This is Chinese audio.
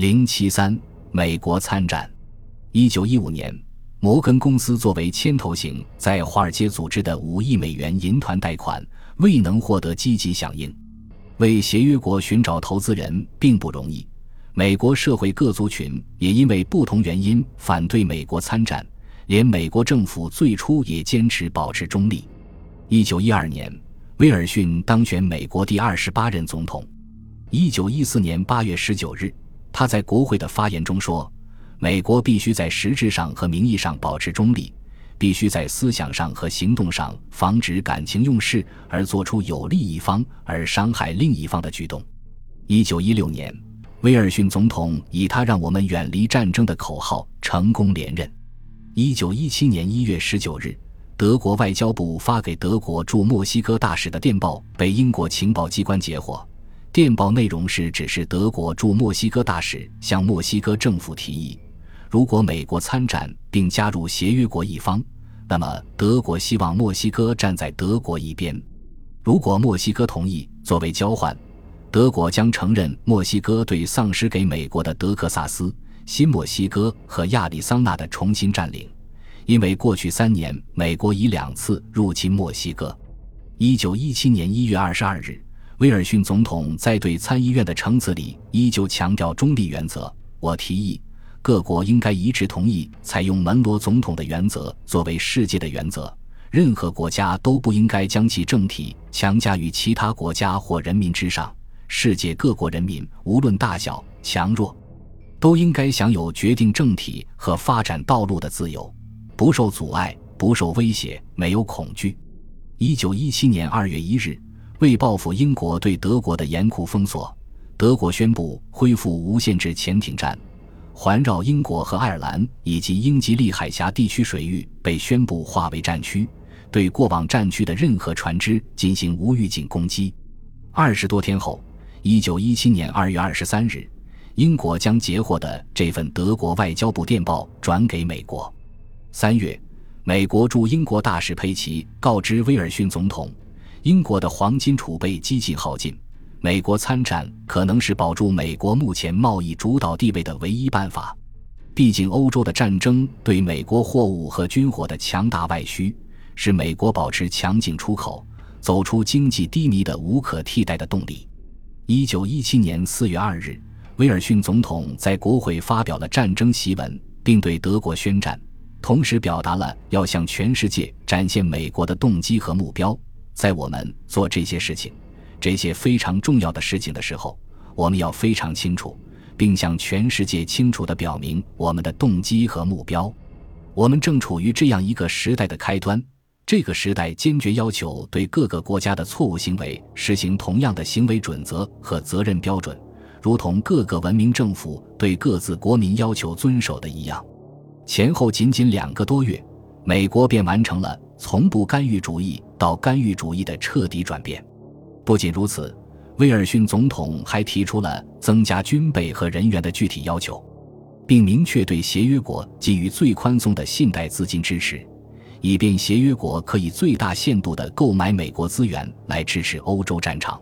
零七三，美国参战。一九一五年，摩根公司作为牵头型，在华尔街组织的五亿美元银团贷款未能获得积极响应。为协约国寻找投资人并不容易。美国社会各族群也因为不同原因反对美国参战，连美国政府最初也坚持保持中立。一九一二年，威尔逊当选美国第二十八任总统。一九一四年八月十九日。他在国会的发言中说：“美国必须在实质上和名义上保持中立，必须在思想上和行动上防止感情用事而做出有利一方而伤害另一方的举动。”一九一六年，威尔逊总统以他让我们远离战争的口号成功连任。一九一七年一月十九日，德国外交部发给德国驻墨西哥大使的电报被英国情报机关截获。电报内容是指示德国驻墨西哥大使向墨西哥政府提议，如果美国参战并加入协约国一方，那么德国希望墨西哥站在德国一边；如果墨西哥同意，作为交换，德国将承认墨西哥对丧失给美国的德克萨斯、新墨西哥和亚利桑那的重新占领，因为过去三年美国已两次入侵墨西哥。一九一七年一月二十二日。威尔逊总统在对参议院的呈词里依旧强调中立原则。我提议，各国应该一致同意采用门罗总统的原则作为世界的原则。任何国家都不应该将其政体强加于其他国家或人民之上。世界各国人民，无论大小、强弱，都应该享有决定政体和发展道路的自由，不受阻碍，不受威胁，没有恐惧。一九一七年二月一日。为报复英国对德国的严酷封锁，德国宣布恢复无限制潜艇战，环绕英国和爱尔兰以及英吉利海峡地区水域被宣布划为战区，对过往战区的任何船只进行无预警攻击。二十多天后，一九一七年二月二十三日，英国将截获的这份德国外交部电报转给美国。三月，美国驻英国大使佩奇告知威尔逊总统。英国的黄金储备几近耗尽，美国参战可能是保住美国目前贸易主导地位的唯一办法。毕竟，欧洲的战争对美国货物和军火的强大外需，是美国保持强劲出口、走出经济低迷的无可替代的动力。一九一七年四月二日，威尔逊总统在国会发表了战争檄文，并对德国宣战，同时表达了要向全世界展现美国的动机和目标。在我们做这些事情、这些非常重要的事情的时候，我们要非常清楚，并向全世界清楚地表明我们的动机和目标。我们正处于这样一个时代的开端，这个时代坚决要求对各个国家的错误行为实行同样的行为准则和责任标准，如同各个文明政府对各自国民要求遵守的一样。前后仅仅两个多月，美国便完成了。从不干预主义到干预主义的彻底转变。不仅如此，威尔逊总统还提出了增加军备和人员的具体要求，并明确对协约国给予最宽松的信贷资金支持，以便协约国可以最大限度地购买美国资源来支持欧洲战场。